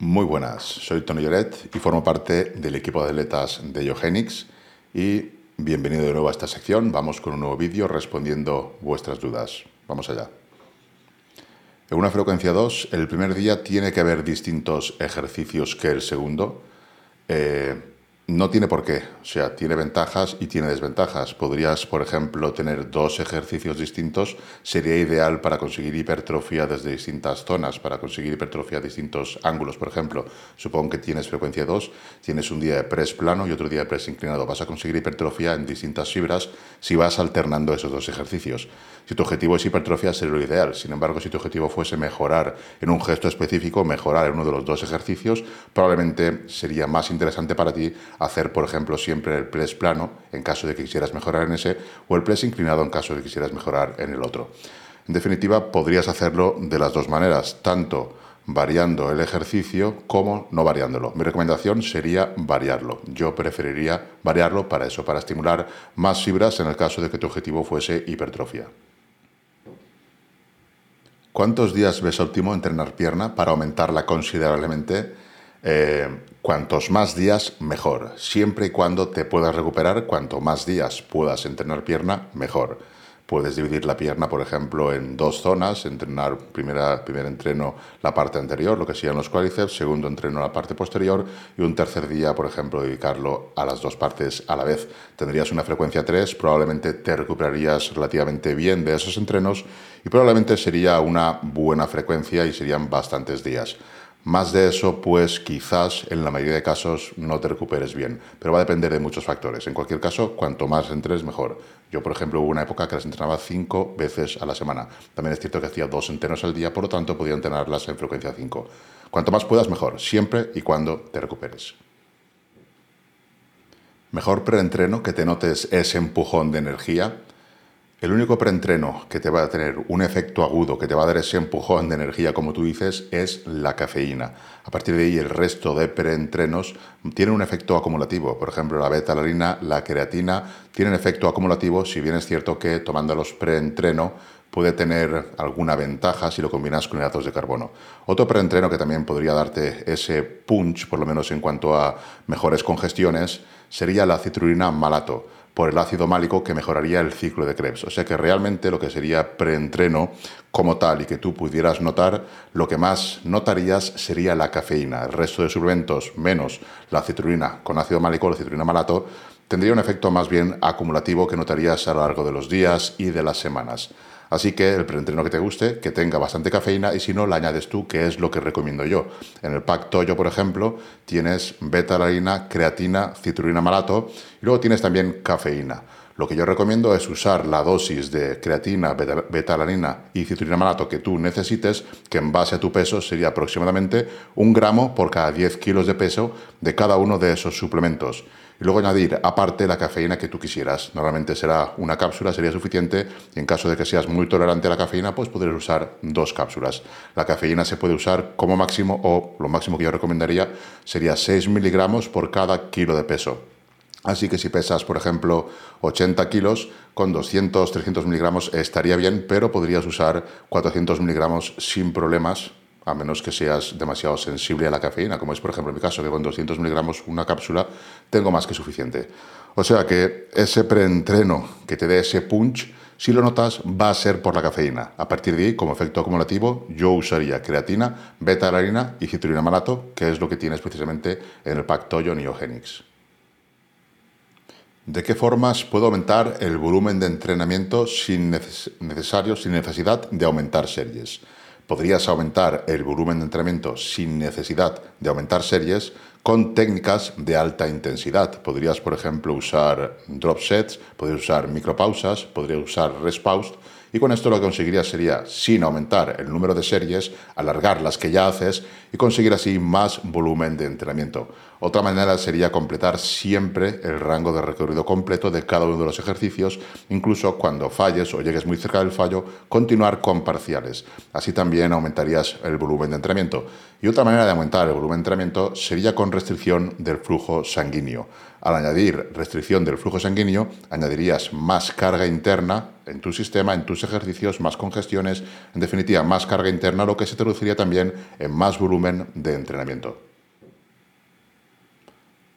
Muy buenas, soy Tony Lloret y formo parte del equipo de atletas de Yogenix y bienvenido de nuevo a esta sección. Vamos con un nuevo vídeo respondiendo vuestras dudas. Vamos allá. En una frecuencia 2, el primer día tiene que haber distintos ejercicios que el segundo. Eh, no tiene por qué, o sea, tiene ventajas y tiene desventajas. Podrías, por ejemplo, tener dos ejercicios distintos, sería ideal para conseguir hipertrofia desde distintas zonas, para conseguir hipertrofia a distintos ángulos, por ejemplo. Supongo que tienes frecuencia 2, tienes un día de press plano y otro día de press inclinado. Vas a conseguir hipertrofia en distintas fibras si vas alternando esos dos ejercicios. Si tu objetivo es hipertrofia, sería lo ideal. Sin embargo, si tu objetivo fuese mejorar en un gesto específico, mejorar en uno de los dos ejercicios, probablemente sería más interesante para ti hacer, por ejemplo, siempre el press plano en caso de que quisieras mejorar en ese, o el press inclinado en caso de que quisieras mejorar en el otro. En definitiva, podrías hacerlo de las dos maneras, tanto variando el ejercicio como no variándolo. Mi recomendación sería variarlo. Yo preferiría variarlo para eso, para estimular más fibras en el caso de que tu objetivo fuese hipertrofia. ¿Cuántos días ves óptimo entrenar pierna para aumentarla considerablemente? Eh, cuantos más días, mejor. Siempre y cuando te puedas recuperar, cuanto más días puedas entrenar pierna, mejor. Puedes dividir la pierna, por ejemplo, en dos zonas, entrenar primera, primer entreno la parte anterior, lo que serían los cuádriceps, segundo entreno la parte posterior y un tercer día, por ejemplo, dedicarlo a las dos partes a la vez. Tendrías una frecuencia 3, probablemente te recuperarías relativamente bien de esos entrenos y probablemente sería una buena frecuencia y serían bastantes días. Más de eso, pues quizás en la mayoría de casos no te recuperes bien, pero va a depender de muchos factores. En cualquier caso, cuanto más entres, mejor. Yo, por ejemplo, hubo una época que las entrenaba cinco veces a la semana. También es cierto que hacía dos entrenos al día, por lo tanto podía entrenarlas en frecuencia 5. Cuanto más puedas, mejor, siempre y cuando te recuperes. Mejor preentreno que te notes ese empujón de energía el único preentreno que te va a tener un efecto agudo, que te va a dar ese empujón de energía, como tú dices, es la cafeína. A partir de ahí, el resto de preentrenos tienen un efecto acumulativo. Por ejemplo, la beta-alanina, la creatina, tienen efecto acumulativo, si bien es cierto que tomándolos preentreno puede tener alguna ventaja si lo combinas con hidratos de carbono. Otro preentreno que también podría darte ese punch, por lo menos en cuanto a mejores congestiones, sería la citrulina malato por el ácido málico que mejoraría el ciclo de Krebs. O sea que realmente lo que sería preentreno como tal y que tú pudieras notar, lo que más notarías sería la cafeína. El resto de suplementos, menos la citrulina con ácido málico, la citrulina malato, tendría un efecto más bien acumulativo que notarías a lo largo de los días y de las semanas. Así que el preentreno que te guste, que tenga bastante cafeína y si no, la añades tú, que es lo que recomiendo yo. En el pack Toyo, por ejemplo, tienes beta-alanina, creatina, citrulina malato y luego tienes también cafeína. Lo que yo recomiendo es usar la dosis de creatina, beta-alanina y citrulina malato que tú necesites, que en base a tu peso sería aproximadamente un gramo por cada 10 kilos de peso de cada uno de esos suplementos y luego añadir aparte la cafeína que tú quisieras. Normalmente será una cápsula, sería suficiente y en caso de que seas muy tolerante a la cafeína, pues podrías usar dos cápsulas. La cafeína se puede usar como máximo o lo máximo que yo recomendaría sería 6 miligramos por cada kilo de peso. Así que si pesas, por ejemplo, 80 kilos, con 200, 300 miligramos estaría bien, pero podrías usar 400 miligramos sin problemas a menos que seas demasiado sensible a la cafeína, como es por ejemplo en mi caso, que con 200 miligramos una cápsula tengo más que suficiente. O sea que ese preentreno que te dé ese punch Si lo notas, va a ser por la cafeína. A partir de ahí, como efecto acumulativo, yo usaría creatina, beta-alanina y citrulina malato, que es lo que tienes precisamente en el pack Toyo Neogenics. ¿De qué formas puedo aumentar el volumen de entrenamiento sin, sin necesidad de aumentar series? Podrías aumentar el volumen de entrenamiento sin necesidad de aumentar series con técnicas de alta intensidad. Podrías, por ejemplo, usar drop sets, podrías usar micropausas, podrías usar rest y con esto lo que conseguirías sería, sin aumentar el número de series, alargar las que ya haces y conseguir así más volumen de entrenamiento. Otra manera sería completar siempre el rango de recorrido completo de cada uno de los ejercicios, incluso cuando falles o llegues muy cerca del fallo, continuar con parciales. Así también aumentarías el volumen de entrenamiento. Y otra manera de aumentar el volumen de entrenamiento sería con restricción del flujo sanguíneo. Al añadir restricción del flujo sanguíneo, añadirías más carga interna en tu sistema, en tus ejercicios, más congestiones, en definitiva, más carga interna, lo que se traduciría también en más volumen de entrenamiento.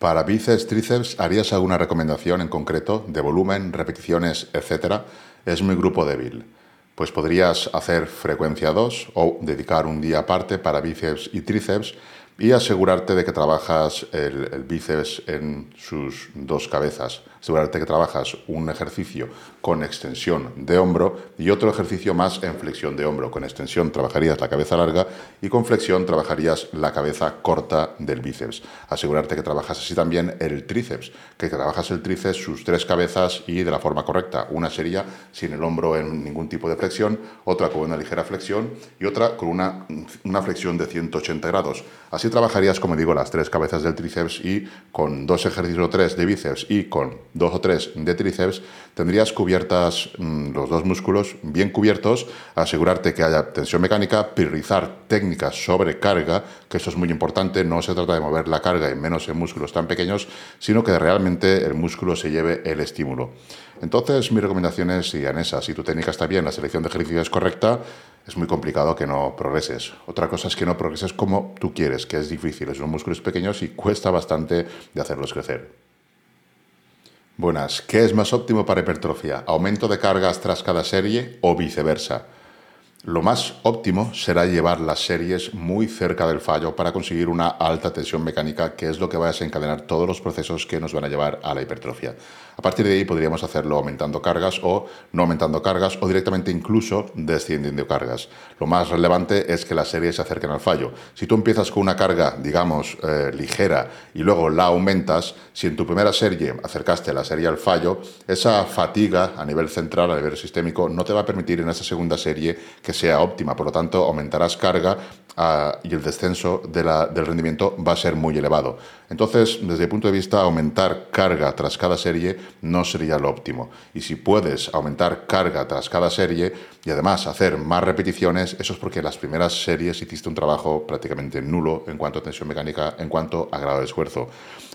Para bíceps, tríceps, ¿harías alguna recomendación en concreto de volumen, repeticiones, etcétera? Es mi grupo débil. Pues podrías hacer frecuencia 2 o dedicar un día aparte para bíceps y tríceps y asegurarte de que trabajas el, bíceps en sus dos cabezas. Asegurarte que trabajas un ejercicio con extensión de hombro y otro ejercicio más en flexión de hombro. Con extensión trabajarías la cabeza larga y con flexión trabajarías la cabeza corta del bíceps. Asegurarte que trabajas así también el tríceps, que trabajas el tríceps sus tres cabezas y de la forma correcta. Una sería sin el hombro en ningún tipo de flexión, otra con una ligera flexión y otra con una, una flexión de 180 grados. Así trabajarías, como digo, las tres cabezas del tríceps y con dos ejercicios o tres de bíceps y con dos o tres de tríceps, tendrías cubiertas mm, los dos músculos bien cubiertos, asegurarte que haya tensión mecánica, priorizar técnicas sobre carga, que eso es muy importante, no se trata de mover la carga y menos en músculos tan pequeños, sino que realmente el músculo se lleve el estímulo. Entonces, mi recomendación es sigan esa. Si tu técnica está bien, la selección de ejercicios es correcta, es muy complicado que no progreses. Otra cosa es que no progreses como tú quieres, que es difícil. Son músculos pequeños y cuesta bastante de hacerlos crecer. Buenas, ¿qué es más óptimo para hipertrofia? ¿Aumento de cargas tras cada serie o viceversa? Lo más óptimo será llevar las series muy cerca del fallo para conseguir una alta tensión mecánica, que es lo que va a desencadenar todos los procesos que nos van a llevar a la hipertrofia. A partir de ahí podríamos hacerlo aumentando cargas o no aumentando cargas o directamente incluso descendiendo cargas. Lo más relevante es que las series se acerquen al fallo. Si tú empiezas con una carga, digamos, eh, ligera y luego la aumentas, si en tu primera serie acercaste la serie al fallo, esa fatiga a nivel central, a nivel sistémico, no te va a permitir en esa segunda serie que sea óptima. Por lo tanto, aumentarás carga ah, y el descenso del rendimiento va a ser muy elevado. Entonces, desde el punto de vista, aumentar carga tras cada serie no sería lo óptimo. Y si puedes aumentar carga tras cada serie y además hacer más repeticiones, eso es porque las primeras series hiciste un trabajo prácticamente nulo en cuanto a tensión mecánica, en cuanto a grado de esfuerzo.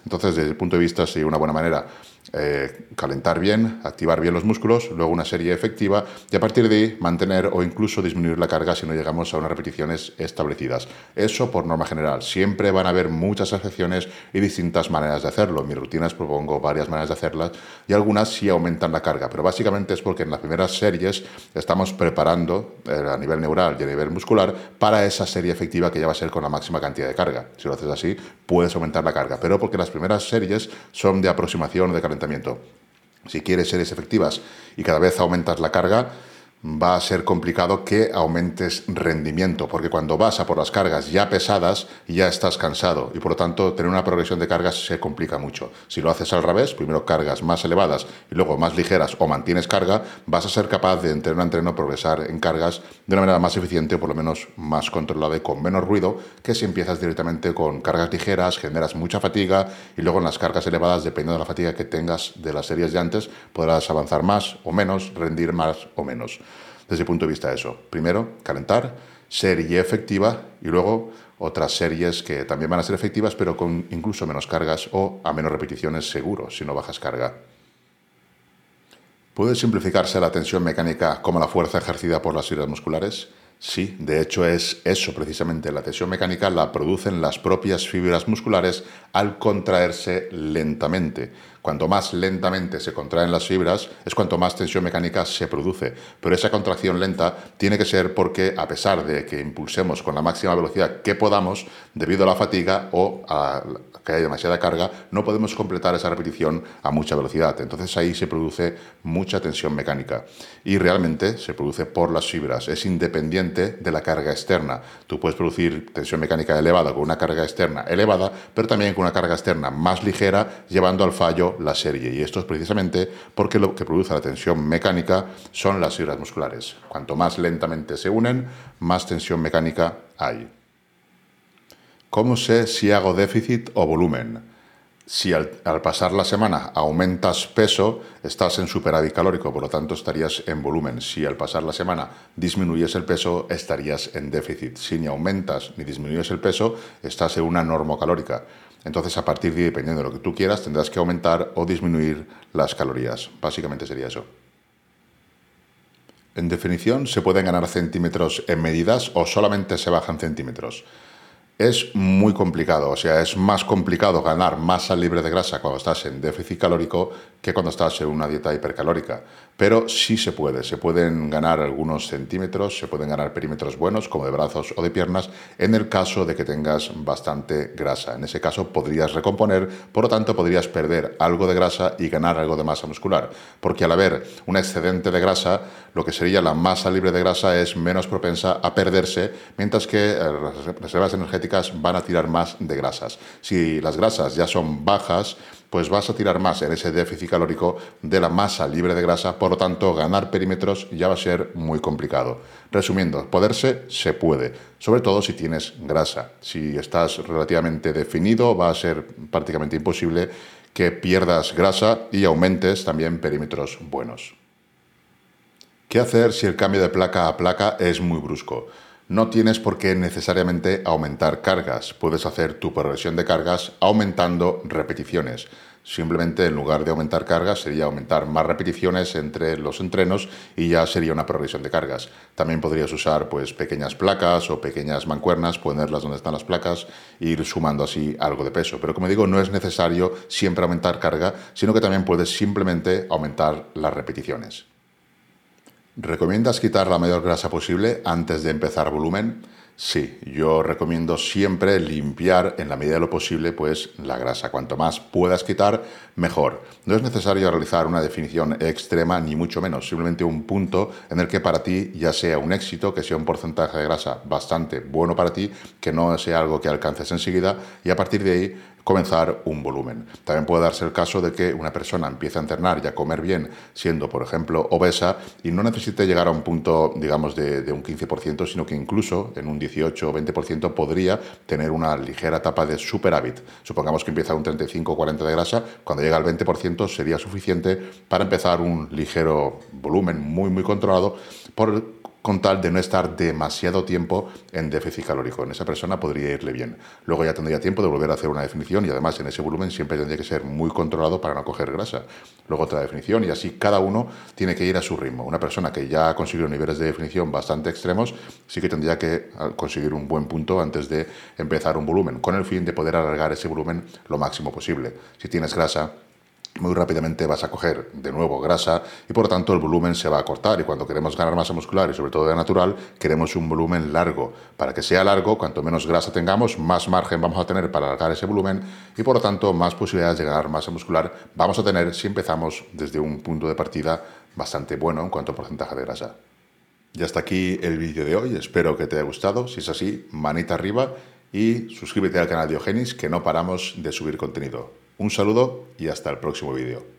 Entonces, desde el punto de vista, sería una buena manera eh, calentar bien, activar bien los músculos, luego una serie efectiva y a partir de ahí mantener o incluso disminuir la carga si no llegamos a unas repeticiones establecidas. Eso por norma general. Siempre van a haber muchas excepciones y distintas maneras de hacerlo. En mis rutinas propongo varias maneras de hacerlas y algunas sí aumentan la carga, pero básicamente es porque en las primeras series estamos preparando eh, a nivel neural y a nivel muscular para esa serie efectiva que ya va a ser con la máxima cantidad de carga. Si lo haces así, puedes aumentar la carga, pero porque las primeras series son de aproximación de calentamiento. Si quieres series efectivas y cada vez aumentas la carga, va a ser complicado que aumentes rendimiento, porque cuando vas a por las cargas ya pesadas, ya estás cansado y por lo tanto tener una progresión de cargas se complica mucho. Si lo haces al revés, primero cargas más elevadas y luego más ligeras o mantienes carga, vas a ser capaz de entreno a entreno progresar en cargas de una manera más eficiente o por lo menos más controlada y con menos ruido que si empiezas directamente con cargas ligeras, generas mucha fatiga y luego en las cargas elevadas, dependiendo de la fatiga que tengas de las series de antes, podrás avanzar más o menos, rendir más o menos desde el punto de vista de eso. Primero, calentar, serie efectiva y luego otras series que también van a ser efectivas, pero con incluso menos cargas o a menos repeticiones seguro, si no bajas carga. ¿Puede simplificarse la tensión mecánica como la fuerza ejercida por las fibras musculares? Sí, de hecho es eso precisamente. La tensión mecánica la producen las propias fibras musculares al contraerse lentamente. Cuanto más lentamente se contraen las fibras, es cuanto más tensión mecánica se produce. Pero esa contracción lenta tiene que ser porque, a pesar de que impulsemos con la máxima velocidad que podamos, debido a la fatiga o a que hay demasiada carga, no podemos completar esa repetición a mucha velocidad. Entonces ahí se produce mucha tensión mecánica. Y realmente se produce por las fibras. Es independiente de la carga externa. Tú puedes producir tensión mecánica elevada con una carga externa elevada, pero también con una carga externa más ligera, llevando al fallo la serie. Y esto es precisamente porque lo que produce la tensión mecánica son las fibras musculares. Cuanto más lentamente se unen, más tensión mecánica hay. ¿Cómo sé si hago déficit o volumen? Si al, pasar la semana aumentas peso, estás en superávit calórico, por lo tanto estarías en volumen. Si al pasar la semana disminuyes el peso, estarías en déficit. Si ni aumentas ni disminuyes el peso, estás en una normocalórica. Entonces, a partir de ahí, dependiendo de lo que tú quieras, tendrás que aumentar o disminuir las calorías. Básicamente sería eso. En definición, ¿se pueden ganar centímetros en medidas o solamente se bajan centímetros? Es muy complicado, o sea, es más complicado ganar masa libre de grasa cuando estás en déficit calórico que cuando estás en una dieta hipercalórica. Pero sí se puede, se pueden ganar algunos centímetros, se pueden ganar perímetros buenos, como de brazos o de piernas, en el caso de que tengas bastante grasa. En ese caso podrías recomponer, por lo tanto podrías perder algo de grasa y ganar algo de masa muscular. Porque al haber un excedente de grasa, lo que sería la masa libre de grasa es menos propensa a perderse, mientras que las reservas energéticas van a tirar más de grasas. Si las grasas ya son bajas, pues vas a tirar más en ese déficit calórico de la masa libre de grasa, por lo tanto ganar perímetros ya va a ser muy complicado. Resumiendo, poderse se puede, sobre todo si tienes grasa. Si estás relativamente definido, va a ser prácticamente imposible que pierdas grasa y aumentes también perímetros buenos. ¿Qué hacer si el cambio de placa a placa es muy brusco? No tienes por qué necesariamente aumentar cargas, puedes hacer tu progresión de cargas aumentando repeticiones. Simplemente en lugar de aumentar cargas sería aumentar más repeticiones entre los entrenos y ya sería una progresión de cargas. También podrías usar pues pequeñas placas o pequeñas mancuernas, ponerlas donde están las placas e ir sumando así algo de peso. Pero como digo, no es necesario siempre aumentar carga, sino que también puedes simplemente aumentar las repeticiones. ¿Recomiendas quitar la mayor grasa posible antes de empezar volumen? Sí, yo recomiendo siempre limpiar en la medida de lo posible pues la grasa. Cuanto más puedas quitar, mejor. No es necesario realizar una definición extrema ni mucho menos, simplemente un punto en el que para ti ya sea un éxito, que sea un porcentaje de grasa bastante bueno para ti, que no sea algo que alcances enseguida y a partir de ahí comenzar un volumen. También puede darse el caso de que una persona empiece a entrenar y a comer bien, siendo, por ejemplo, obesa, y no necesite llegar a un punto, digamos, de, un 15%, sino que incluso en un 18 o 20% podría tener una ligera etapa de superávit. Supongamos que empieza un 35 o 40 de grasa, cuando llega al 20% sería suficiente para empezar un ligero volumen muy, muy controlado por con tal de no estar demasiado tiempo en déficit calórico. En esa persona podría irle bien. Luego ya tendría tiempo de volver a hacer una definición y además en ese volumen siempre tendría que ser muy controlado para no coger grasa. Luego otra definición y así cada uno tiene que ir a su ritmo. Una persona que ya ha conseguido niveles de definición bastante extremos sí que tendría que ah, conseguir un buen punto antes de empezar un volumen, con el fin de poder alargar ese volumen lo máximo posible. Si tienes grasa, muy rápidamente vas a coger de nuevo grasa y por lo tanto el volumen se va a cortar y cuando queremos ganar masa muscular y sobre todo de natural queremos un volumen largo. Para que sea largo, cuanto menos grasa tengamos, más margen vamos a tener para alargar ese volumen y por lo tanto más posibilidades de ganar masa muscular vamos a tener si empezamos desde un punto de partida bastante bueno en cuanto a porcentaje de grasa. Y hasta aquí el vídeo de hoy, espero que te haya gustado, si es así, manita arriba y suscríbete al canal de Diogenis que no paramos de subir contenido. Un saludo y hasta el próximo vídeo.